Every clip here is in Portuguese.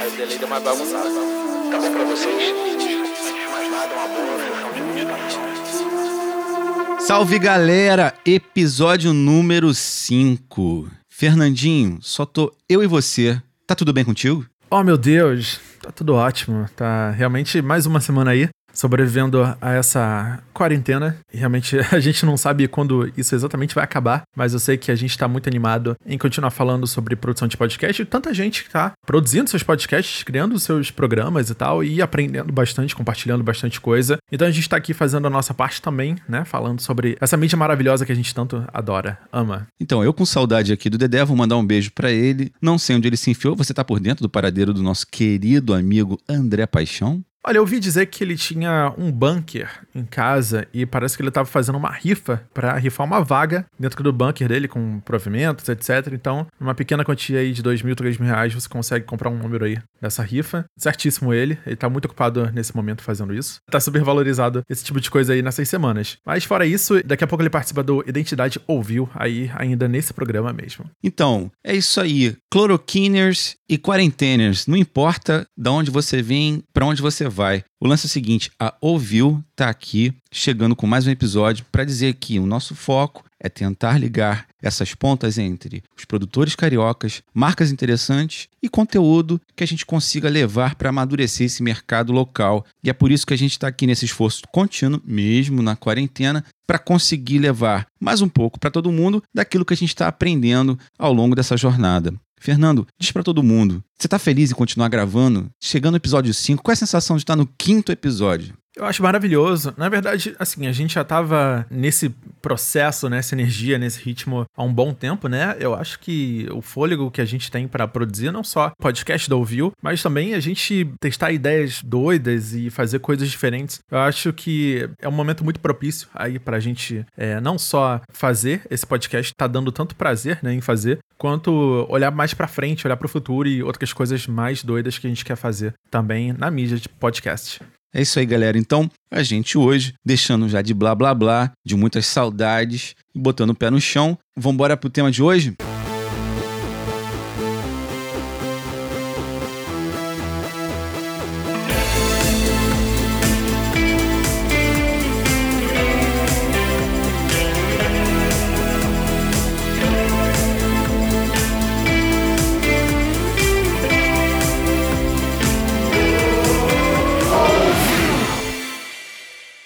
Aí o delay deu mais bagunçado. Tá bom pra vocês? Antes de mais nada, uma boa sessão de meditação. Salve galera, episódio número 5. Fernandinho, só tô eu e você. Tá tudo bem contigo? Oh meu Deus, tá tudo ótimo. Tá realmente mais uma semana aí sobrevivendo a essa quarentena. Realmente a gente não sabe quando isso exatamente vai acabar, mas eu sei que a gente tá muito animado em continuar falando sobre produção de podcast. E tanta gente que tá produzindo seus podcasts, criando seus programas e tal, e aprendendo bastante, compartilhando bastante coisa. Então a gente tá aqui fazendo a nossa parte também, né? Falando sobre essa mídia maravilhosa que a gente tanto adora, ama. Então, eu com saudade aqui do Dedé, vou mandar um beijo pra ele. Não sei onde ele se enfiou, você tá por dentro do paradeiro do nosso querido amigo André Paixão? Olha, eu ouvi dizer que ele tinha um bunker em casa e parece que ele estava fazendo uma rifa para rifar uma vaga dentro do bunker dele com provimentos, etc. Então, numa pequena quantia aí de dois mil, três mil reais, você consegue comprar um número aí dessa rifa. Certíssimo ele, ele tá muito ocupado nesse momento fazendo isso. Tá super valorizado esse tipo de coisa aí nessas semanas. Mas fora isso, daqui a pouco ele participa do Identidade Ouviu aí ainda nesse programa mesmo. Então, é isso aí. Cloroquiners e quarenteners, não importa de onde você vem, para onde você vai. O lance é o seguinte, a Ouviu tá aqui chegando com mais um episódio para dizer que o nosso foco é tentar ligar essas pontas entre os produtores cariocas, marcas interessantes e conteúdo que a gente consiga levar para amadurecer esse mercado local. E é por isso que a gente está aqui nesse esforço contínuo, mesmo na quarentena, para conseguir levar mais um pouco para todo mundo daquilo que a gente está aprendendo ao longo dessa jornada. Fernando, diz para todo mundo, você tá feliz em continuar gravando? Chegando no episódio 5, qual é a sensação de estar no quinto episódio? Eu acho maravilhoso. Na verdade, assim, a gente já tava nesse processo, nessa energia, nesse ritmo há um bom tempo, né? Eu acho que o fôlego que a gente tem para produzir, não só podcast da Ouviu, mas também a gente testar ideias doidas e fazer coisas diferentes. Eu acho que é um momento muito propício aí pra gente é, não só fazer esse podcast, tá dando tanto prazer né, em fazer, quanto olhar mais pra frente, olhar pro futuro e outras coisas mais doidas que a gente quer fazer também na mídia de podcast. É isso aí, galera. Então, a gente hoje, deixando já de blá blá blá, de muitas saudades, e botando o pé no chão, vamos embora pro tema de hoje?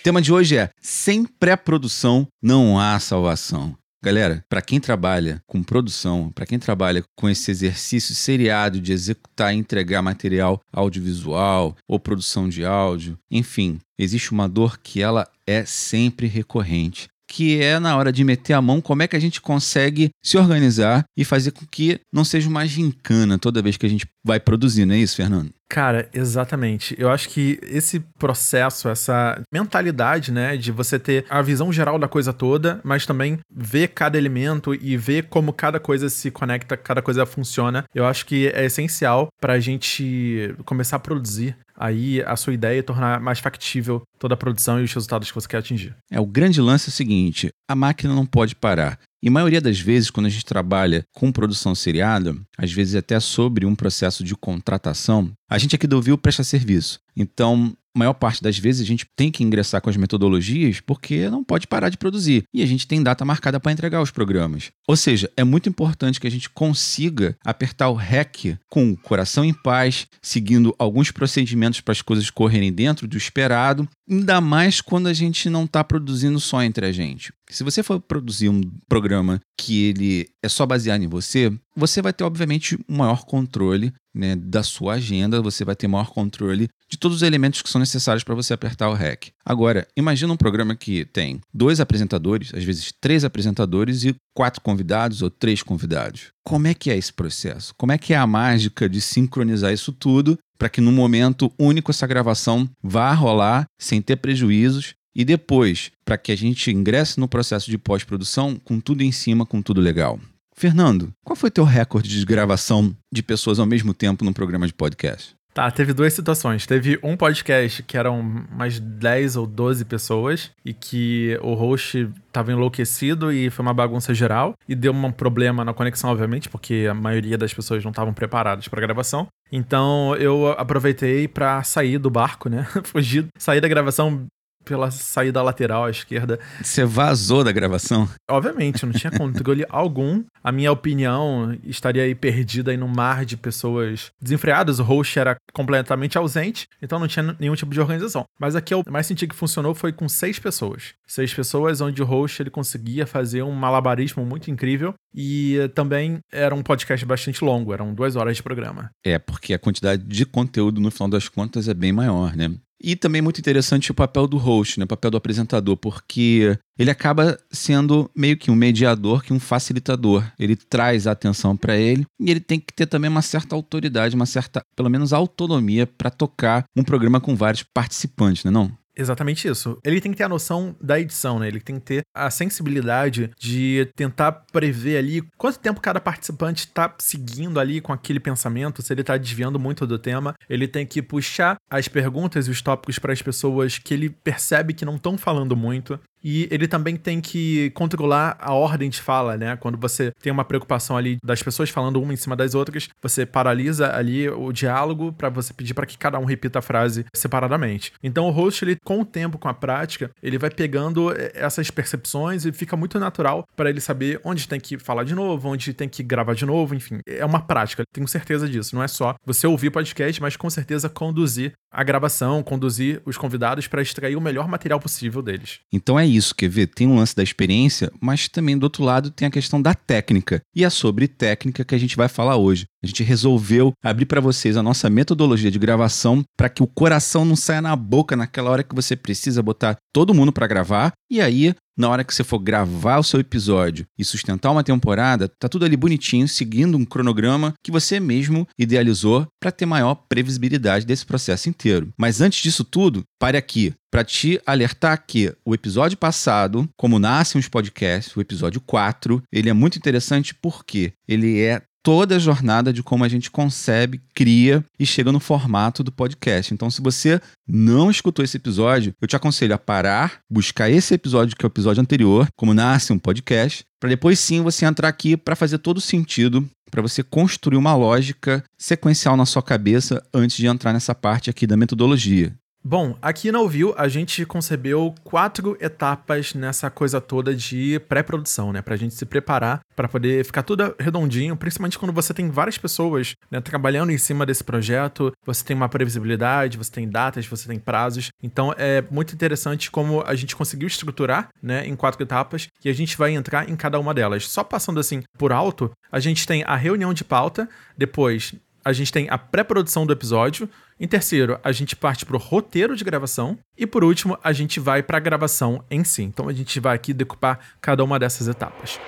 O tema de hoje é: sem pré-produção não há salvação. Galera, para quem trabalha com produção, para quem trabalha com esse exercício seriado de executar e entregar material audiovisual ou produção de áudio, enfim, existe uma dor que ela é sempre recorrente, que é na hora de meter a mão, como é que a gente consegue se organizar e fazer com que não seja uma gincana toda vez que a gente vai produzir, não é isso, Fernando? Cara, exatamente. Eu acho que esse processo, essa mentalidade, né, de você ter a visão geral da coisa toda, mas também ver cada elemento e ver como cada coisa se conecta, cada coisa funciona, eu acho que é essencial para a gente começar a produzir aí a sua ideia e tornar mais factível toda a produção e os resultados que você quer atingir. É, o grande lance é o seguinte: a máquina não pode parar. E a maioria das vezes, quando a gente trabalha com produção seriada, às vezes até sobre um processo de contratação, a gente aqui do Ouviu presta serviço. Então, a maior parte das vezes a gente tem que ingressar com as metodologias porque não pode parar de produzir. E a gente tem data marcada para entregar os programas. Ou seja, é muito importante que a gente consiga apertar o REC com o coração em paz, seguindo alguns procedimentos para as coisas correrem dentro do esperado, ainda mais quando a gente não está produzindo só entre a gente. Se você for produzir um programa que ele é só baseado em você, você vai ter, obviamente, um maior controle né, da sua agenda, você vai ter maior controle de todos os elementos que são necessários para você apertar o REC. Agora, imagina um programa que tem dois apresentadores, às vezes três apresentadores e quatro convidados ou três convidados. Como é que é esse processo? Como é que é a mágica de sincronizar isso tudo para que no momento único essa gravação vá rolar sem ter prejuízos e depois para que a gente ingresse no processo de pós-produção com tudo em cima, com tudo legal. Fernando, qual foi teu recorde de gravação de pessoas ao mesmo tempo num programa de podcast? Tá, teve duas situações. Teve um podcast que eram mais 10 ou 12 pessoas e que o host tava enlouquecido e foi uma bagunça geral e deu um problema na conexão, obviamente, porque a maioria das pessoas não estavam preparadas para gravação. Então eu aproveitei para sair do barco, né? Fugir, sair da gravação pela saída lateral à esquerda. Você vazou da gravação? Obviamente, eu não tinha controle algum. A minha opinião estaria aí perdida aí no mar de pessoas desenfreadas. O host era completamente ausente, então não tinha nenhum tipo de organização. Mas aqui eu mais senti que funcionou foi com seis pessoas. Seis pessoas onde o host ele conseguia fazer um malabarismo muito incrível e também era um podcast bastante longo, eram duas horas de programa. É, porque a quantidade de conteúdo no final das contas é bem maior, né? E também muito interessante o papel do host, né? o papel do apresentador, porque ele acaba sendo meio que um mediador, que um facilitador. Ele traz a atenção para ele e ele tem que ter também uma certa autoridade, uma certa, pelo menos, autonomia para tocar um programa com vários participantes, né? Não? Exatamente isso. Ele tem que ter a noção da edição, né? Ele tem que ter a sensibilidade de tentar prever ali quanto tempo cada participante está seguindo ali com aquele pensamento, se ele está desviando muito do tema. Ele tem que puxar as perguntas e os tópicos para as pessoas que ele percebe que não estão falando muito. E ele também tem que controlar a ordem de fala, né? Quando você tem uma preocupação ali das pessoas falando uma em cima das outras, você paralisa ali o diálogo para você pedir para que cada um repita a frase separadamente. Então o host, ele com o tempo, com a prática, ele vai pegando eh, essas percepções e fica muito natural para ele saber onde tem que falar de novo, onde tem que gravar de novo, enfim. É uma prática, tenho certeza disso. Não é só você ouvir podcast, mas com certeza conduzir a gravação, conduzir os convidados para extrair o melhor material possível deles. Então é isso, quer ver? Tem um lance da experiência, mas também do outro lado tem a questão da técnica. E é sobre técnica que a gente vai falar hoje. A gente resolveu abrir para vocês a nossa metodologia de gravação para que o coração não saia na boca naquela hora que você precisa botar todo mundo para gravar e aí na hora que você for gravar o seu episódio e sustentar uma temporada, tá tudo ali bonitinho, seguindo um cronograma que você mesmo idealizou para ter maior previsibilidade desse processo inteiro. Mas antes disso tudo, pare aqui para te alertar que o episódio passado, como nascem os podcasts, o episódio 4, ele é muito interessante porque ele é toda a jornada de como a gente concebe, cria e chega no formato do podcast. Então, se você não escutou esse episódio, eu te aconselho a parar, buscar esse episódio que é o episódio anterior, como nasce um podcast, para depois sim você entrar aqui para fazer todo sentido, para você construir uma lógica sequencial na sua cabeça antes de entrar nessa parte aqui da metodologia. Bom, aqui na Ouviu a gente concebeu quatro etapas nessa coisa toda de pré-produção, né? Pra gente se preparar para poder ficar tudo redondinho, principalmente quando você tem várias pessoas né, trabalhando em cima desse projeto, você tem uma previsibilidade, você tem datas, você tem prazos. Então é muito interessante como a gente conseguiu estruturar, né, em quatro etapas e a gente vai entrar em cada uma delas. Só passando assim por alto, a gente tem a reunião de pauta, depois a gente tem a pré-produção do episódio. Em terceiro, a gente parte para o roteiro de gravação. E por último, a gente vai para a gravação em si. Então a gente vai aqui decupar cada uma dessas etapas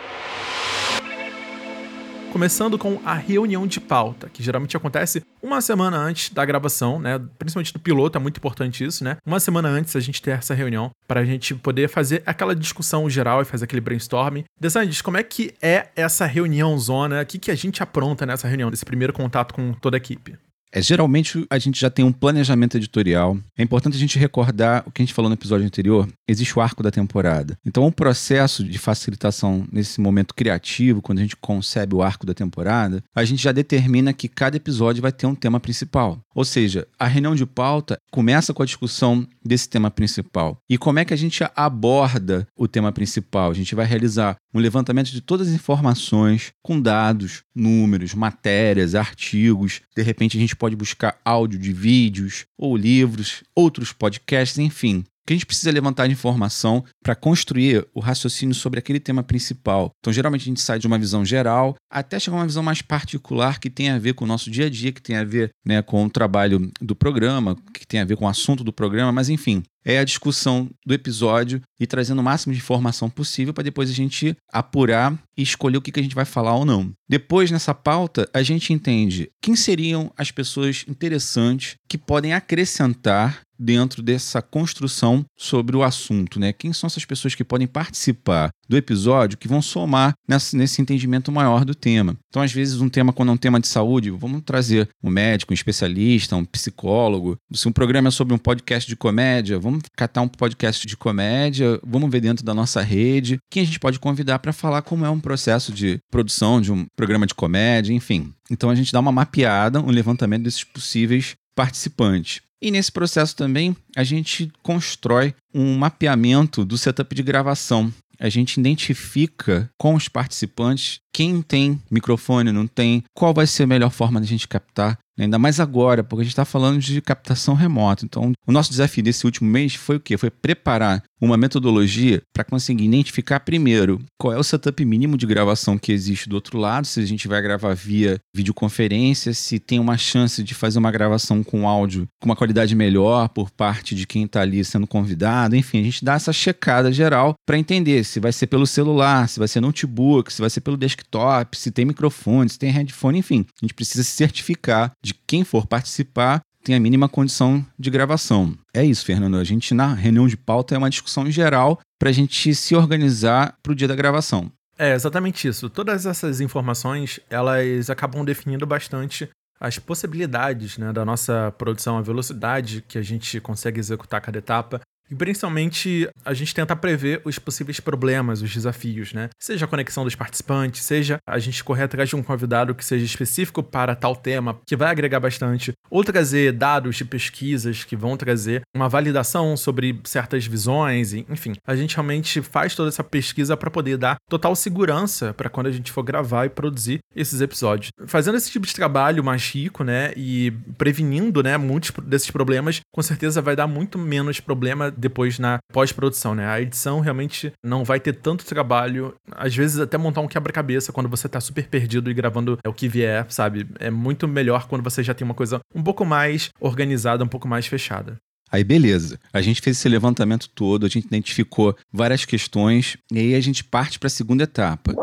começando com a reunião de pauta, que geralmente acontece uma semana antes da gravação, né? Principalmente do piloto, é muito importante isso, né? Uma semana antes a gente ter essa reunião para a gente poder fazer aquela discussão geral e fazer aquele brainstorming. Desandes, como é que é essa reunião zona? O que, que a gente apronta nessa reunião, desse primeiro contato com toda a equipe? É, geralmente a gente já tem um planejamento editorial. É importante a gente recordar o que a gente falou no episódio anterior. Existe o arco da temporada. Então, um processo de facilitação nesse momento criativo, quando a gente concebe o arco da temporada, a gente já determina que cada episódio vai ter um tema principal. Ou seja, a reunião de pauta começa com a discussão desse tema principal. E como é que a gente aborda o tema principal? A gente vai realizar um levantamento de todas as informações, com dados, números, matérias, artigos. De repente, a gente pode buscar áudio de vídeos ou livros, outros podcasts, enfim que a gente precisa levantar de informação para construir o raciocínio sobre aquele tema principal. Então, geralmente a gente sai de uma visão geral até chegar a uma visão mais particular que tem a ver com o nosso dia a dia, que tem a ver né, com o trabalho do programa, que tem a ver com o assunto do programa, mas enfim, é a discussão do episódio e trazendo o máximo de informação possível para depois a gente apurar e escolher o que, que a gente vai falar ou não. Depois, nessa pauta, a gente entende quem seriam as pessoas interessantes que podem acrescentar dentro dessa construção sobre o assunto, né? Quem são essas pessoas que podem participar? Do episódio que vão somar nesse, entendimento maior do tema. Então, às vezes, um tema, quando é um tema de saúde, vamos trazer um médico, um especialista, um psicólogo. Se um programa é sobre um podcast de comédia, vamos catar um podcast de comédia, vamos ver dentro da nossa rede quem a gente pode convidar para falar como é um processo de produção de um programa de comédia, enfim. Então, a gente dá uma mapeada, um levantamento desses possíveis participantes. E nesse processo também a gente constrói um mapeamento do setup de gravação. A gente identifica com os participantes quem tem microfone, não tem, qual vai ser a melhor forma de a gente captar Ainda mais agora, porque a gente está falando de captação remota. Então, o nosso desafio desse último mês foi o quê? Foi preparar uma metodologia para conseguir identificar primeiro qual é o setup mínimo de gravação que existe do outro lado, se a gente vai gravar via videoconferência, se tem uma chance de fazer uma gravação com áudio com uma qualidade melhor por parte de quem está ali sendo convidado. Enfim, a gente dá essa checada geral para entender se vai ser pelo celular, se vai ser notebook, se vai ser pelo desktop, se tem microfone, se tem headphone, enfim. A gente precisa se certificar de quem for participar tem a mínima condição de gravação. É isso, Fernando. A gente, na reunião de pauta, é uma discussão geral para a gente se organizar para o dia da gravação. É exatamente isso. Todas essas informações, elas acabam definindo bastante as possibilidades né, da nossa produção, a velocidade que a gente consegue executar cada etapa e principalmente a gente tenta prever os possíveis problemas, os desafios, né? Seja a conexão dos participantes, seja a gente correr atrás de um convidado que seja específico para tal tema, que vai agregar bastante, ou trazer dados de pesquisas que vão trazer uma validação sobre certas visões, enfim. A gente realmente faz toda essa pesquisa para poder dar total segurança para quando a gente for gravar e produzir esses episódios. Fazendo esse tipo de trabalho mais rico, né, e prevenindo, né, muitos desses problemas, com certeza vai dar muito menos problema depois na pós-produção, né? A edição realmente não vai ter tanto trabalho, às vezes até montar um quebra-cabeça quando você tá super perdido e gravando é o que vier, sabe? É muito melhor quando você já tem uma coisa um pouco mais organizada, um pouco mais fechada. Aí, beleza. A gente fez esse levantamento todo, a gente identificou várias questões e aí a gente parte para a segunda etapa.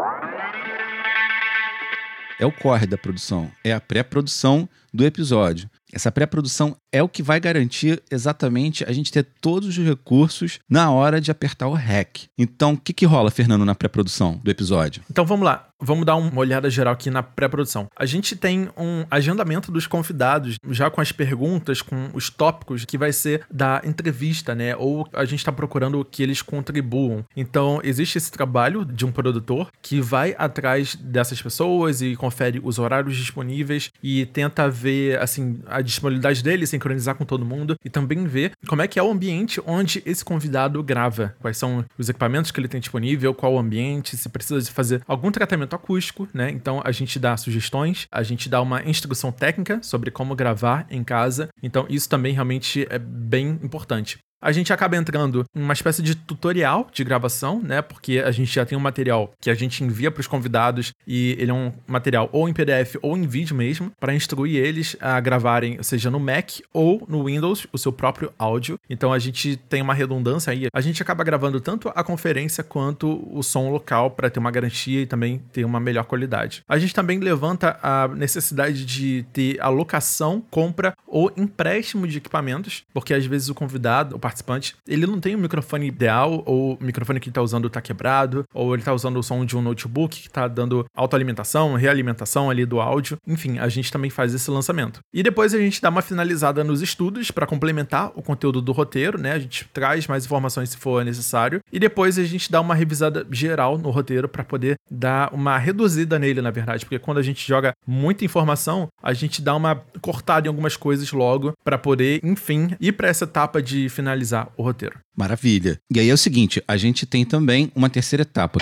É o corre da produção, é a pré-produção do episódio. Essa pré-produção é o que vai garantir exatamente a gente ter todos os recursos na hora de apertar o REC. Então, o que, que rola, Fernando, na pré-produção do episódio? Então vamos lá. Vamos dar uma olhada geral aqui na pré-produção. A gente tem um agendamento dos convidados, já com as perguntas, com os tópicos que vai ser da entrevista, né? Ou a gente está procurando que eles contribuam. Então, existe esse trabalho de um produtor que vai atrás dessas pessoas e confere os horários disponíveis e tenta ver, assim, a disponibilidade deles, sincronizar com todo mundo e também ver como é que é o ambiente onde esse convidado grava. Quais são os equipamentos que ele tem disponível, qual o ambiente, se precisa de fazer algum tratamento acústico, né? Então a gente dá sugestões, a gente dá uma instrução técnica sobre como gravar em casa. Então isso também realmente é bem importante a gente acaba entrando em uma espécie de tutorial de gravação, né? Porque a gente já tem um material que a gente envia para os convidados e ele é um material ou em PDF ou em vídeo mesmo, para instruir eles a gravarem, seja no Mac ou no Windows, o seu próprio áudio. Então a gente tem uma redundância aí. A gente acaba gravando tanto a conferência quanto o som local para ter uma garantia e também ter uma melhor qualidade. A gente também levanta a necessidade de ter alocação, compra ou empréstimo de equipamentos, porque às vezes o convidado, o participante, ele não tem o microfone ideal, ou o microfone que ele tá usando tá quebrado, ou ele tá usando o som de um notebook que tá dando autoalimentação, realimentação ali do áudio. Enfim, a gente também faz esse lançamento. E depois a gente dá uma finalizada nos estudos para complementar o conteúdo do roteiro, né? A gente traz mais informações se for necessário. E depois a gente dá uma revisada geral no roteiro para poder dar uma reduzida nele, na verdade, porque quando a gente joga muita informação, a gente dá uma cortada em algumas coisas logo para poder, enfim, ir para essa etapa de finalização finalizar o roteiro. Maravilha. E aí é o seguinte, a gente tem também uma terceira etapa.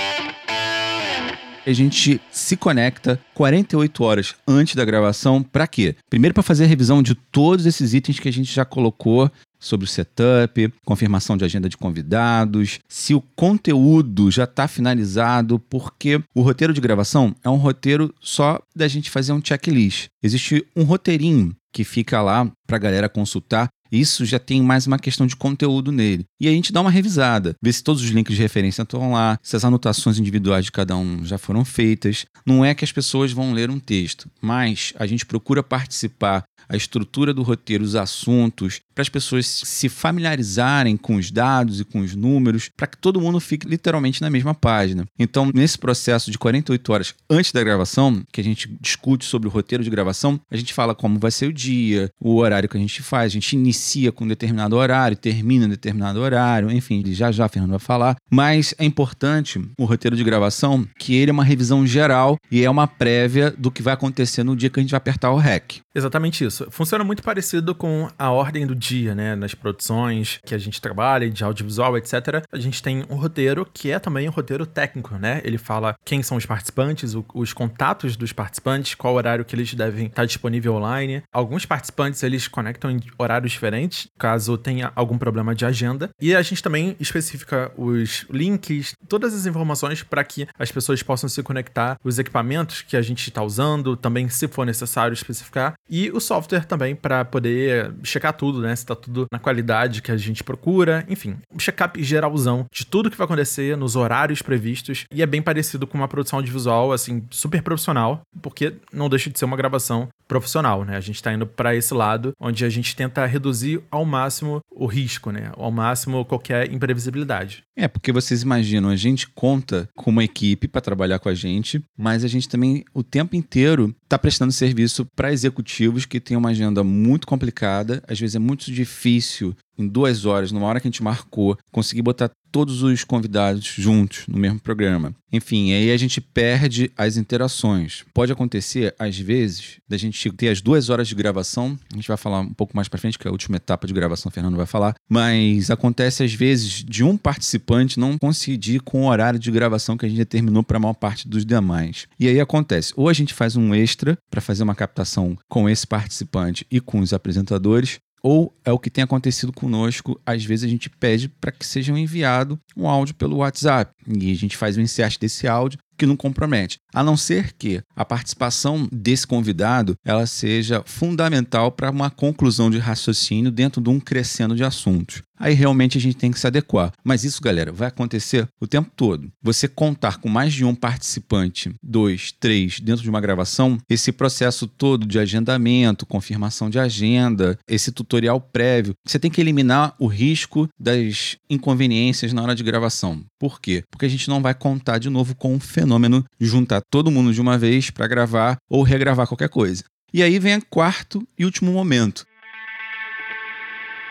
A gente se conecta 48 horas antes da gravação para quê? Primeiro para fazer a revisão de todos esses itens que a gente já colocou sobre o setup, confirmação de agenda de convidados, se o conteúdo já está finalizado, porque o roteiro de gravação é um roteiro só da gente fazer um checklist. Existe um roteirinho que fica lá para a galera consultar. Isso já tem mais uma questão de conteúdo nele. E a gente dá uma revisada, vê se todos os links de referência estão lá, se as anotações individuais de cada um já foram feitas. Não é que as pessoas vão ler um texto, mas a gente procura participar, a estrutura do roteiro, os assuntos, para as pessoas se familiarizarem com os dados e com os números, para que todo mundo fique literalmente na mesma página. Então, nesse processo de 48 horas antes da gravação, que a gente discute sobre o roteiro de gravação, a gente fala como vai ser o dia, o horário que a gente faz, a gente inicia com um determinado horário, termina em determinado horário, enfim, já já Fernando vai falar. Mas é importante o roteiro de gravação que ele é uma revisão geral e é uma prévia do que vai acontecer no dia que a gente vai apertar o REC. Exatamente isso. Funciona muito parecido com a ordem do dia, né? Nas produções que a gente trabalha, de audiovisual, etc. A gente tem um roteiro que é também um roteiro técnico, né? Ele fala quem são os participantes, os contatos dos participantes, qual horário que eles devem estar disponível online. Alguns participantes eles conectam em horários diferentes, caso tenha algum problema de agenda. E a gente também especifica os links, todas as informações para que as pessoas possam se conectar, os equipamentos que a gente está usando, também se for necessário especificar e o software também para poder checar tudo, né? Se tá tudo na qualidade que a gente procura. Enfim, um check-up geralzão de tudo que vai acontecer nos horários previstos. E é bem parecido com uma produção audiovisual, assim, super profissional, porque não deixa de ser uma gravação profissional, né? A gente tá indo para esse lado onde a gente tenta reduzir ao máximo o risco, né? Ao máximo qualquer imprevisibilidade. É, porque vocês imaginam, a gente conta com uma equipe para trabalhar com a gente, mas a gente também o tempo inteiro está prestando serviço para executivos que têm uma agenda muito complicada, às vezes é muito difícil em duas horas, numa hora que a gente marcou, conseguir botar todos os convidados juntos no mesmo programa. Enfim, aí a gente perde as interações. Pode acontecer, às vezes, da gente ter as duas horas de gravação. A gente vai falar um pouco mais para frente, que é a última etapa de gravação, o Fernando vai falar. Mas acontece, às vezes, de um participante não coincidir com o horário de gravação que a gente determinou para a maior parte dos demais. E aí acontece, ou a gente faz um extra para fazer uma captação com esse participante e com os apresentadores, ou é o que tem acontecido conosco, às vezes a gente pede para que seja enviado um áudio pelo WhatsApp. E a gente faz o insert desse áudio que não compromete. A não ser que a participação desse convidado ela seja fundamental para uma conclusão de raciocínio dentro de um crescendo de assuntos. Aí realmente a gente tem que se adequar. Mas isso, galera, vai acontecer o tempo todo. Você contar com mais de um participante, dois, três, dentro de uma gravação, esse processo todo de agendamento, confirmação de agenda, esse tutorial prévio, você tem que eliminar o risco das inconveniências na hora de gravação. Por quê? Porque a gente não vai contar de novo com um fenômeno de juntar todo mundo de uma vez para gravar ou regravar qualquer coisa. E aí vem o quarto e último momento,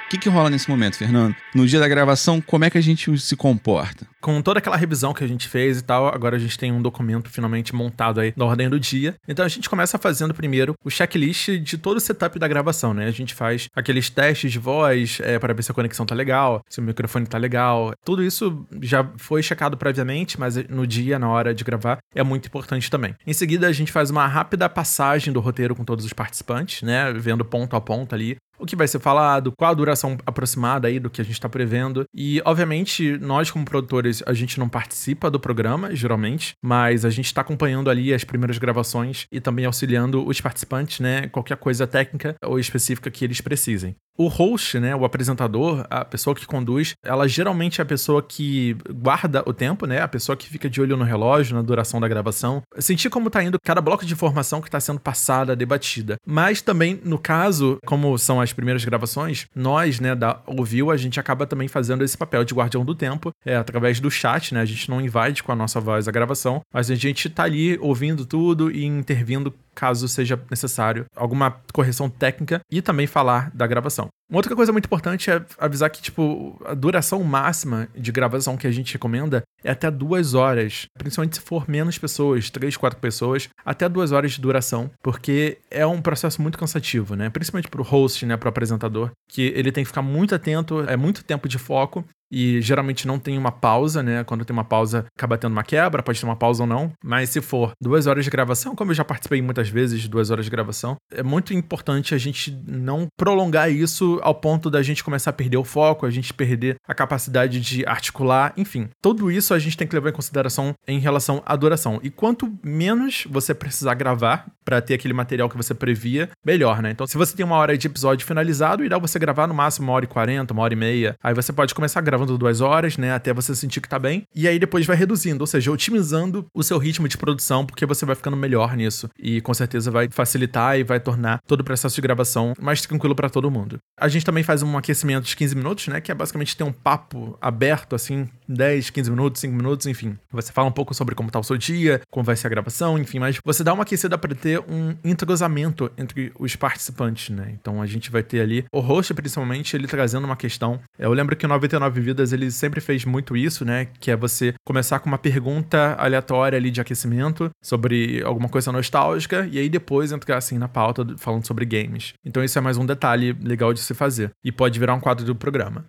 o que, que rola nesse momento, Fernando? No dia da gravação, como é que a gente se comporta? Com toda aquela revisão que a gente fez e tal, agora a gente tem um documento finalmente montado aí da ordem do dia. Então a gente começa fazendo primeiro o checklist de todo o setup da gravação, né? A gente faz aqueles testes de voz é, para ver se a conexão tá legal, se o microfone tá legal. Tudo isso já foi checado previamente, mas no dia, na hora de gravar, é muito importante também. Em seguida, a gente faz uma rápida passagem do roteiro com todos os participantes, né? Vendo ponto a ponto ali o que vai ser falado, qual a duração aproximada aí do que a gente está prevendo. E, obviamente, nós, como produtores, a gente não participa do programa, geralmente, mas a gente está acompanhando ali as primeiras gravações e também auxiliando os participantes, né? Qualquer coisa técnica ou específica que eles precisem. O host, né, o apresentador, a pessoa que conduz, ela geralmente é a pessoa que guarda o tempo, né, a pessoa que fica de olho no relógio, na duração da gravação, sentir como tá indo cada bloco de informação que está sendo passada, debatida. Mas também, no caso, como são as primeiras gravações, nós, né, da Ouviu, a gente acaba também fazendo esse papel de guardião do tempo, é através do chat, né, a gente não invade com a nossa voz a gravação, mas a gente tá ali ouvindo tudo e intervindo caso seja necessário alguma correção técnica e também falar da gravação. Uma outra coisa muito importante é avisar que, tipo, a duração máxima de gravação que a gente recomenda é até duas horas. Principalmente se for menos pessoas, três, quatro pessoas, até duas horas de duração, porque é um processo muito cansativo, né? Principalmente pro host, né? Pro apresentador, que ele tem que ficar muito atento, é muito tempo de foco e geralmente não tem uma pausa, né? Quando tem uma pausa, acaba tendo uma quebra, pode ter uma pausa ou não. Mas se for duas horas de gravação, como eu já participei muitas vezes de duas horas de gravação, é muito importante a gente não prolongar isso ao ponto da gente começar a perder o foco, a gente perder a capacidade de articular, enfim. Tudo isso a gente tem que levar em consideração em relação à duração. E quanto menos você precisar gravar para ter aquele material que você previa, melhor, né? Então, se você tem uma hora de episódio finalizado, irá você gravar no máximo uma hora e quarenta, uma hora e meia. Aí você pode começar gravando duas horas, né? Até você sentir que tá bem. E aí depois vai reduzindo, ou seja, otimizando o seu ritmo de produção, porque você vai ficando melhor nisso. E com certeza vai facilitar e vai tornar todo o processo de gravação mais tranquilo para todo mundo. A gente também faz um aquecimento de 15 minutos, né? Que é basicamente ter um papo aberto, assim, 10, 15 minutos, 5 minutos, enfim. Você fala um pouco sobre como tá o seu dia, como vai ser a gravação, enfim, mas você dá uma aquecida para ter um entrosamento entre os participantes, né? Então a gente vai ter ali o host, principalmente, ele trazendo uma questão. Eu lembro que o 99 Vidas ele sempre fez muito isso, né? Que é você começar com uma pergunta aleatória ali de aquecimento sobre alguma coisa nostálgica e aí depois entrar assim na pauta falando sobre games. Então isso é mais um detalhe legal de se fazer e pode virar um quadro do programa.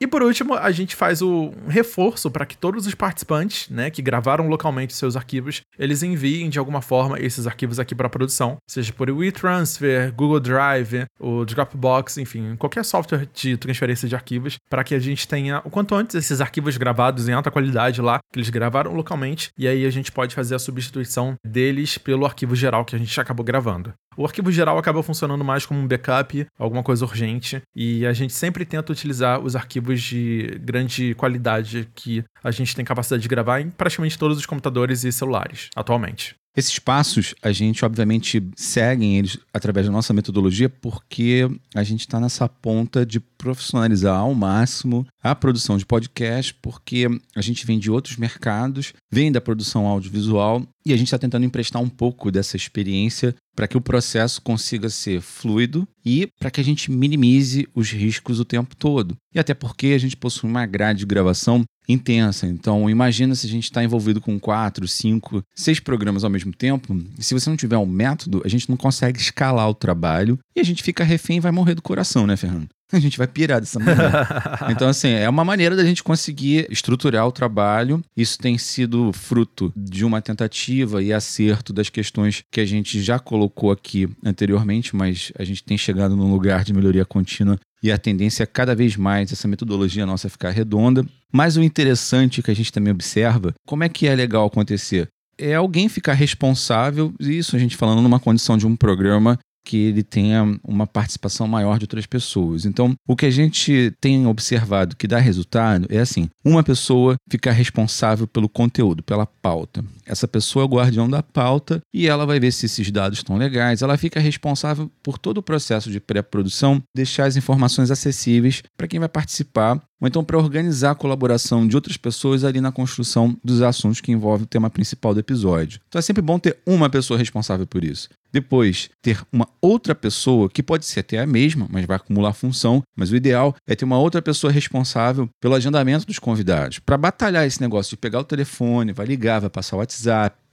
E por último, a gente faz o reforço para que todos os participantes, né, que gravaram localmente seus arquivos, eles enviem de alguma forma esses arquivos aqui para a produção, seja por WeTransfer, Google Drive, o Dropbox, enfim, qualquer software de transferência de arquivos, para que a gente tenha o quanto antes esses arquivos gravados em alta qualidade lá, que eles gravaram localmente, e aí a gente pode fazer a substituição deles pelo arquivo geral que a gente acabou gravando. O arquivo geral acaba funcionando mais como um backup, alguma coisa urgente, e a gente sempre tenta utilizar os arquivos de grande qualidade que a gente tem capacidade de gravar em praticamente todos os computadores e celulares atualmente. Esses passos, a gente obviamente segue eles através da nossa metodologia, porque a gente está nessa ponta de profissionalizar ao máximo a produção de podcast, porque a gente vem de outros mercados, vem da produção audiovisual e a gente está tentando emprestar um pouco dessa experiência para que o processo consiga ser fluido e para que a gente minimize os riscos o tempo todo. E até porque a gente possui uma grade de gravação intensa. Então, imagina se a gente está envolvido com quatro, cinco, seis programas ao mesmo tempo. Se você não tiver um método, a gente não consegue escalar o trabalho e a gente fica refém e vai morrer do coração, né, Fernando? A gente vai pirar dessa maneira. então, assim, é uma maneira da gente conseguir estruturar o trabalho. Isso tem sido fruto de uma tentativa e acerto das questões que a gente já colocou aqui anteriormente, mas a gente tem chegado num lugar de melhoria contínua e a tendência é cada vez mais essa metodologia nossa ficar redonda. Mas o interessante que a gente também observa, como é que é legal acontecer? É alguém ficar responsável, isso a gente falando numa condição de um programa que ele tenha uma participação maior de outras pessoas. Então, o que a gente tem observado que dá resultado é assim: uma pessoa ficar responsável pelo conteúdo, pela pauta. Essa pessoa é o guardião da pauta e ela vai ver se esses dados estão legais. Ela fica responsável por todo o processo de pré-produção, deixar as informações acessíveis para quem vai participar ou então para organizar a colaboração de outras pessoas ali na construção dos assuntos que envolvem o tema principal do episódio. Então é sempre bom ter uma pessoa responsável por isso. Depois, ter uma outra pessoa, que pode ser até a mesma, mas vai acumular função, mas o ideal é ter uma outra pessoa responsável pelo agendamento dos convidados, para batalhar esse negócio de pegar o telefone, vai ligar, vai passar o WhatsApp,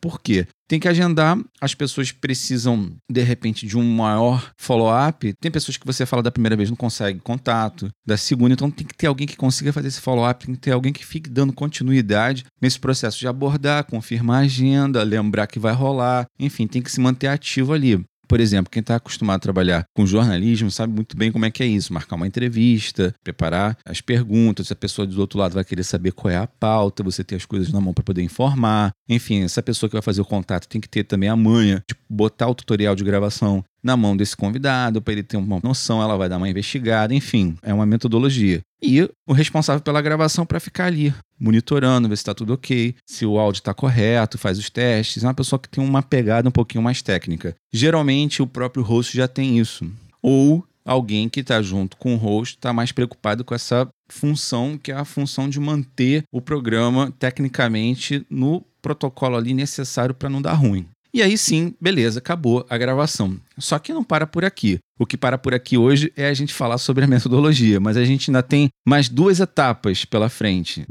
por quê? Tem que agendar, as pessoas precisam, de repente, de um maior follow-up. Tem pessoas que você fala da primeira vez não consegue contato, da segunda, então tem que ter alguém que consiga fazer esse follow-up, tem que ter alguém que fique dando continuidade nesse processo de abordar, confirmar a agenda, lembrar que vai rolar, enfim, tem que se manter ativo ali. Por exemplo, quem está acostumado a trabalhar com jornalismo sabe muito bem como é que é isso: marcar uma entrevista, preparar as perguntas, a pessoa do outro lado vai querer saber qual é a pauta, você ter as coisas na mão para poder informar. Enfim, essa pessoa que vai fazer o contato tem que ter também a manha de botar o tutorial de gravação na mão desse convidado, para ele ter uma noção, ela vai dar uma investigada, enfim, é uma metodologia. E o responsável pela gravação para ficar ali, monitorando, ver se está tudo ok, se o áudio está correto, faz os testes. É uma pessoa que tem uma pegada um pouquinho mais técnica. Geralmente o próprio host já tem isso. Ou alguém que está junto com o host está mais preocupado com essa função, que é a função de manter o programa tecnicamente no protocolo ali necessário para não dar ruim. E aí sim, beleza, acabou a gravação. Só que não para por aqui. O que para por aqui hoje é a gente falar sobre a metodologia, mas a gente ainda tem mais duas etapas pela frente.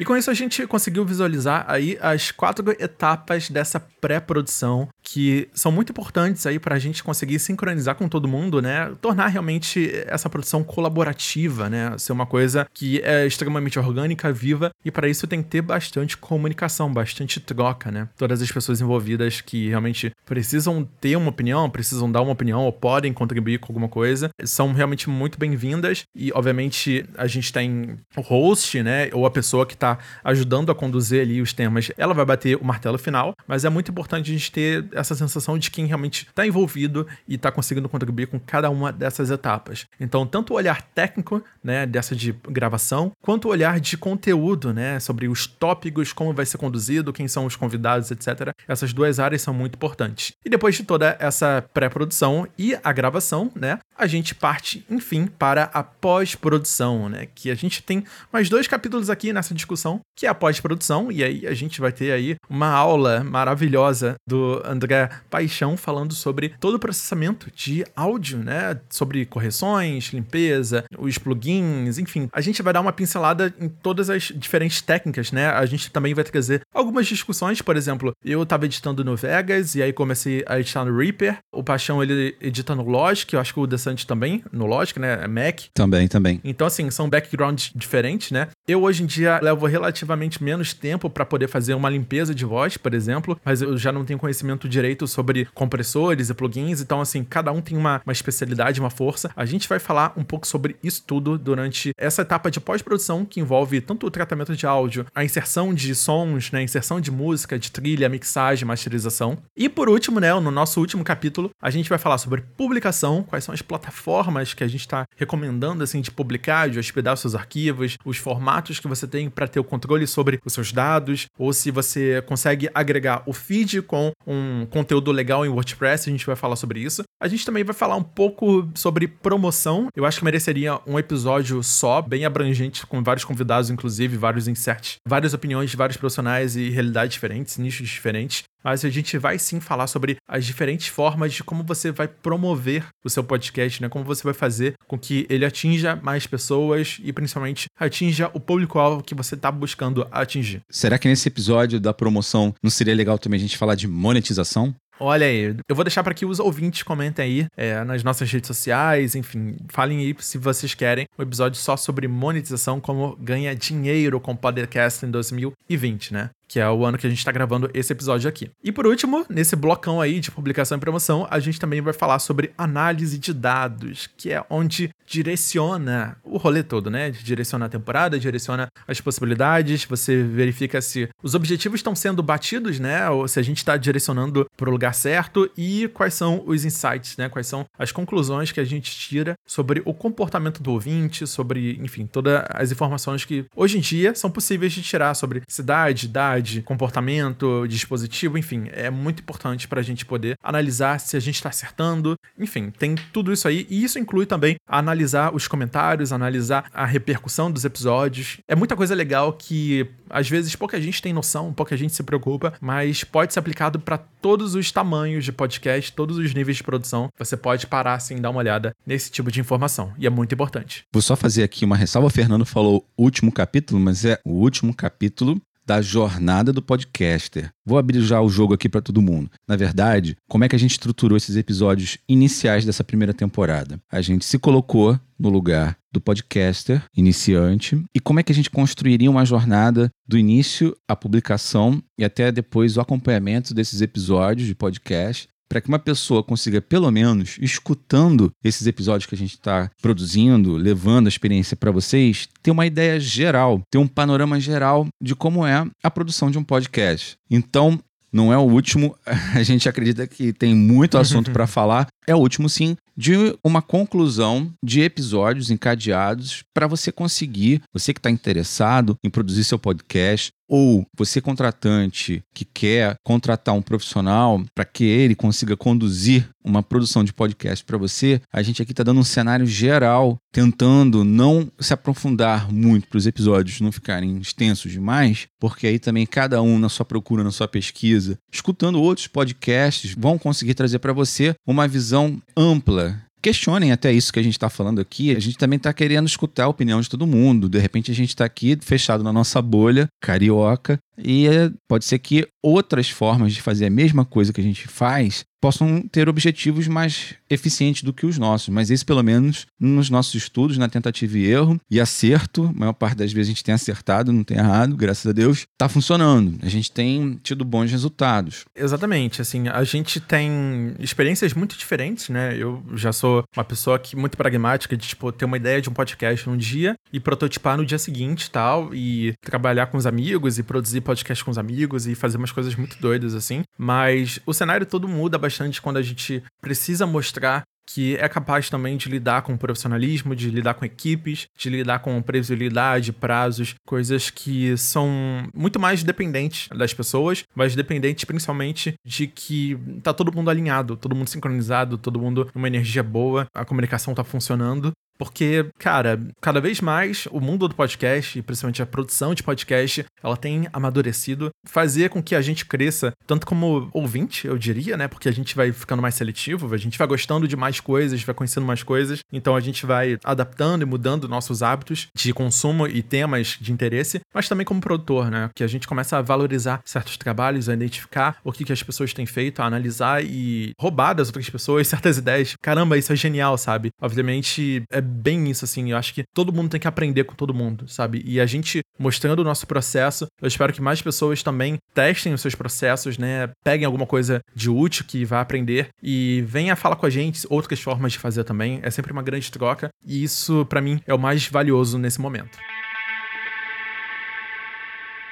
E com isso a gente conseguiu visualizar aí as quatro etapas dessa pré-produção que são muito importantes aí para a gente conseguir sincronizar com todo mundo, né? Tornar realmente essa produção colaborativa, né? Ser uma coisa que é extremamente orgânica, viva, e para isso tem que ter bastante comunicação, bastante troca, né? Todas as pessoas envolvidas que realmente precisam ter uma opinião, precisam dar uma opinião ou podem contribuir com alguma coisa, são realmente muito bem-vindas e, obviamente, a gente tem o host, né? Ou a pessoa que está ajudando a conduzir ali os temas, ela vai bater o martelo final, mas é muito importante a gente ter essa sensação de quem realmente está envolvido e está conseguindo contribuir com cada uma dessas etapas. Então, tanto o olhar técnico, né, dessa de gravação, quanto o olhar de conteúdo, né, sobre os tópicos, como vai ser conduzido, quem são os convidados, etc. Essas duas áreas são muito importantes. E depois de toda essa pré-produção e a gravação, né, a gente parte, enfim, para a pós-produção, né, que a gente tem mais dois capítulos aqui nessa discussão, que é a pós-produção, e aí a gente vai ter aí uma aula maravilhosa do André Paixão falando sobre todo o processamento de áudio, né, sobre correções, limpeza, os plugins, enfim. A gente vai dar uma pincelada em todas as diferentes técnicas, né? A gente também vai trazer algumas discussões, por exemplo, eu tava editando no Vegas e aí comecei a editar no Reaper. O Paixão ele edita no Logic, eu acho que o Desante também no Logic, né? É Mac. Também, também. Então assim, são backgrounds diferentes, né? Eu hoje em dia levo relativamente menos tempo para poder fazer uma limpeza de voz, por exemplo, mas eu já não tenho conhecimento direito sobre compressores e plugins, então assim, cada um tem uma, uma especialidade, uma força. A gente vai falar um pouco sobre isso tudo durante essa etapa de pós-produção que envolve tanto o tratamento de áudio, a inserção de sons, né, inserção de música, de trilha, mixagem, masterização. E por último, né, no nosso último capítulo, a gente vai falar sobre publicação, quais são as plataformas que a gente está recomendando assim de publicar, de hospedar seus arquivos, os formatos que você tem para ter o controle sobre os seus dados, ou se você consegue agregar o feed com um conteúdo legal em WordPress, a gente vai falar sobre isso. A gente também vai falar um pouco sobre promoção. Eu acho que mereceria um episódio só, bem abrangente, com vários convidados, inclusive, vários inserts, várias opiniões de vários profissionais e realidades diferentes, nichos diferentes. Mas a gente vai sim falar sobre as diferentes formas de como você vai promover o seu podcast, né? Como você vai fazer com que ele atinja mais pessoas e principalmente atinja o público-alvo que você está buscando atingir. Será que nesse episódio da promoção não seria legal também a gente falar de monetização? Olha aí, eu vou deixar para que os ouvintes comentem aí é, nas nossas redes sociais, enfim, falem aí se vocês querem um episódio só sobre monetização, como ganha dinheiro com podcast em 2020, né? Que é o ano que a gente está gravando esse episódio aqui. E por último, nesse blocão aí de publicação e promoção, a gente também vai falar sobre análise de dados, que é onde direciona o rolê todo, né? Direciona a temporada, direciona as possibilidades, você verifica se os objetivos estão sendo batidos, né? Ou se a gente está direcionando para o lugar certo e quais são os insights, né? Quais são as conclusões que a gente tira sobre o comportamento do ouvinte, sobre, enfim, todas as informações que hoje em dia são possíveis de tirar sobre cidade, idade, comportamento, dispositivo, enfim, é muito importante para a gente poder analisar se a gente está acertando. Enfim, tem tudo isso aí. E isso inclui também analisar os comentários, analisar a repercussão dos episódios. É muita coisa legal que às vezes pouca gente tem noção, pouca gente se preocupa, mas pode ser aplicado para todos os tamanhos de podcast, todos os níveis de produção. Você pode parar assim dar uma olhada nesse tipo de informação. E é muito importante. Vou só fazer aqui uma ressalva. O Fernando falou último capítulo, mas é o último capítulo da jornada do podcaster. Vou abrir já o jogo aqui para todo mundo. Na verdade, como é que a gente estruturou esses episódios iniciais dessa primeira temporada? A gente se colocou no lugar do podcaster iniciante e como é que a gente construiria uma jornada do início à publicação e até depois o acompanhamento desses episódios de podcast para que uma pessoa consiga, pelo menos, escutando esses episódios que a gente está produzindo, levando a experiência para vocês, ter uma ideia geral, ter um panorama geral de como é a produção de um podcast. Então, não é o último, a gente acredita que tem muito assunto para falar. É o último, sim, de uma conclusão de episódios encadeados para você conseguir, você que está interessado em produzir seu podcast, ou você contratante que quer contratar um profissional para que ele consiga conduzir uma produção de podcast para você, a gente aqui está dando um cenário geral, tentando não se aprofundar muito para os episódios não ficarem extensos demais, porque aí também cada um na sua procura, na sua pesquisa, escutando outros podcasts, vão conseguir trazer para você uma visão ampla questionem até isso que a gente está falando aqui. A gente também está querendo escutar a opinião de todo mundo. De repente a gente está aqui fechado na nossa bolha carioca E é, pode ser que outras formas de fazer a mesma coisa que a gente faz possam ter objetivos mais eficientes do que os nossos. Mas esse, pelo menos, nos nossos estudos, na tentativa e erro e acerto, a maior parte das vezes a gente tem acertado, não tem errado, graças a Deus, está funcionando. A gente tem tido bons resultados. Exatamente, assim, a gente tem experiências muito diferentes, né? Eu já sou uma pessoa que muito pragmática de, tipo, ter uma ideia de um podcast num dia e prototipar no dia seguinte tal, e trabalhar com os amigos e produzir podcast com os amigos e fazer umas coisas muito doidas, assim. Mas o cenário todo muda bastante quando a gente precisa mostrar que é capaz também de lidar com profissionalismo, de lidar com equipes, de lidar com previsibilidade, prazos, coisas que são muito mais dependentes das pessoas, mas dependentes principalmente de que tá todo mundo alinhado, todo mundo sincronizado, todo mundo numa energia boa, a comunicação tá funcionando. Porque, cara, cada vez mais o mundo do podcast, e principalmente a produção de podcast, ela tem amadurecido, fazer com que a gente cresça, tanto como ouvinte, eu diria, né? Porque a gente vai ficando mais seletivo, a gente vai gostando de mais coisas, vai conhecendo mais coisas, então a gente vai adaptando e mudando nossos hábitos de consumo e temas de interesse, mas também como produtor, né? Que a gente começa a valorizar certos trabalhos, a identificar o que, que as pessoas têm feito, a analisar e roubar das outras pessoas certas ideias. Caramba, isso é genial, sabe? Obviamente, é bem isso, assim. Eu acho que todo mundo tem que aprender com todo mundo, sabe? E a gente mostrando o nosso processo, eu espero que mais pessoas também testem os seus processos, né? Peguem alguma coisa de útil que vá aprender e venha falar com a gente outras formas de fazer também. É sempre uma grande troca e isso, para mim, é o mais valioso nesse momento.